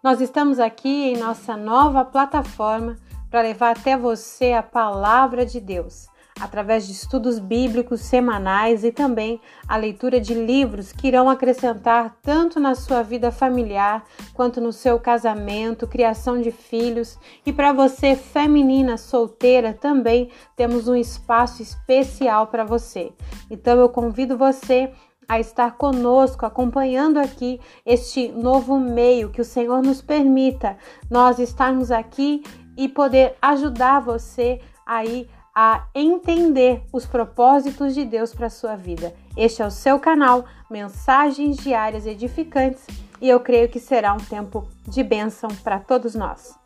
Nós estamos aqui em nossa nova plataforma para levar até você a palavra de Deus, através de estudos bíblicos semanais e também a leitura de livros que irão acrescentar tanto na sua vida familiar quanto no seu casamento, criação de filhos. E para você, feminina solteira, também temos um espaço especial para você. Então eu convido você a estar conosco, acompanhando aqui este novo meio que o Senhor nos permita nós estarmos aqui e poder ajudar você aí a entender os propósitos de Deus para sua vida. Este é o seu canal Mensagens Diárias Edificantes e eu creio que será um tempo de bênção para todos nós.